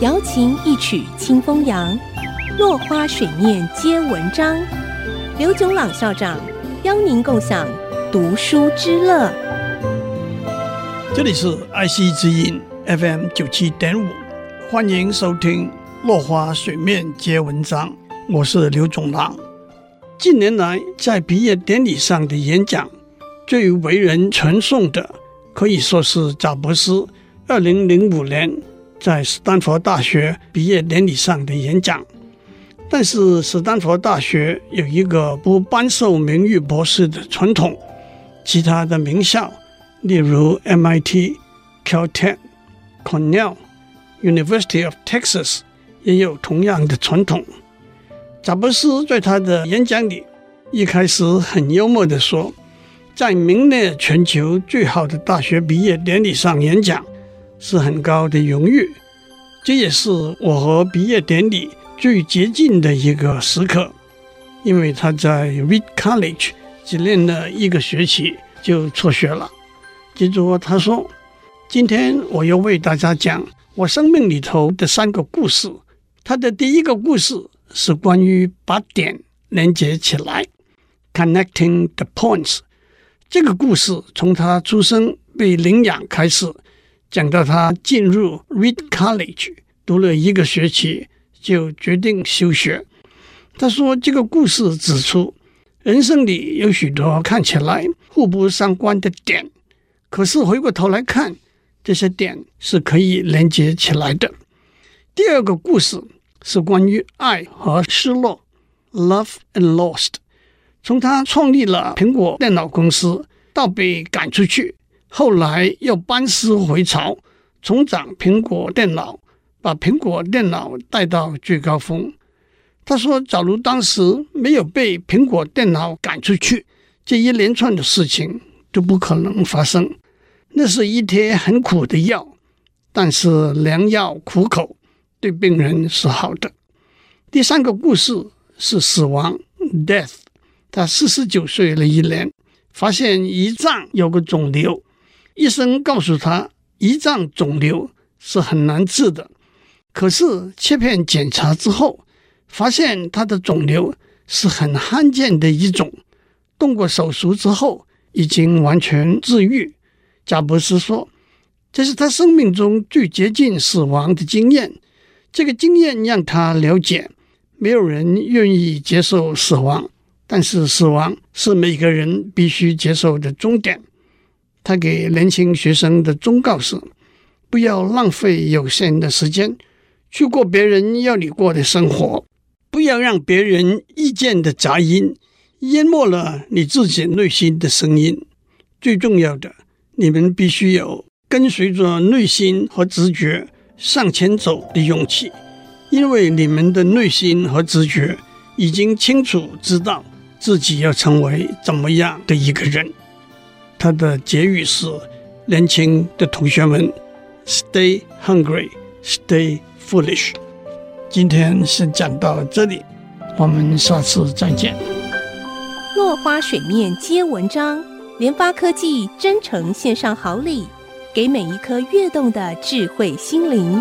瑶琴一曲清风扬，落花水面皆文章。刘炯朗校长邀您共享读书之乐。这里是爱惜之音 FM 九七点五，欢迎收听《落花水面皆文章》，我是刘炯朗。近年来，在毕业典礼上的演讲，最为人传颂的，可以说是贾伯斯二零零五年在斯坦福大学毕业典礼上的演讲。但是，斯坦福大学有一个不颁授名誉博士的传统，其他的名校，例如 MIT、Caltech、Cornell、University of Texas，也有同样的传统。贾布斯在他的演讲里一开始很幽默地说。在名列全球最好的大学毕业典礼上演讲是很高的荣誉，这也是我和毕业典礼最接近的一个时刻，因为他在 Reed College 只念了一个学期就辍学了。接着他说：“今天我要为大家讲我生命里头的三个故事。他的第一个故事是关于把点连接起来，Connecting the points。”这个故事从他出生被领养开始，讲到他进入 Reed College 读了一个学期就决定休学。他说：“这个故事指出，人生里有许多看起来互不相关的点，可是回过头来看，这些点是可以连接起来的。”第二个故事是关于爱和失落 （Love and Lost）。从他创立了苹果电脑公司到被赶出去，后来又班师回朝，重掌苹果电脑，把苹果电脑带到最高峰。他说：“假如当时没有被苹果电脑赶出去，这一连串的事情都不可能发生。那是一帖很苦的药，但是良药苦口，对病人是好的。”第三个故事是死亡 （death）。他四十九岁那一年，发现胰脏有个肿瘤，医生告诉他，胰脏肿瘤是很难治的。可是切片检查之后，发现他的肿瘤是很罕见的一种，动过手术之后已经完全治愈。贾伯斯说，这是他生命中最接近死亡的经验。这个经验让他了解，没有人愿意接受死亡。但是死亡是每个人必须接受的终点。他给年轻学生的忠告是：不要浪费有限的时间去过别人要你过的生活，不要让别人意见的杂音淹没了你自己内心的声音。最重要的，你们必须有跟随着内心和直觉向前走的勇气，因为你们的内心和直觉已经清楚知道。自己要成为怎么样的一个人？他的结语是：年轻的同学们，Stay hungry, stay foolish。今天先讲到这里，我们下次再见。落花水面皆文章，联发科技真诚献上好礼，给每一颗跃动的智慧心灵。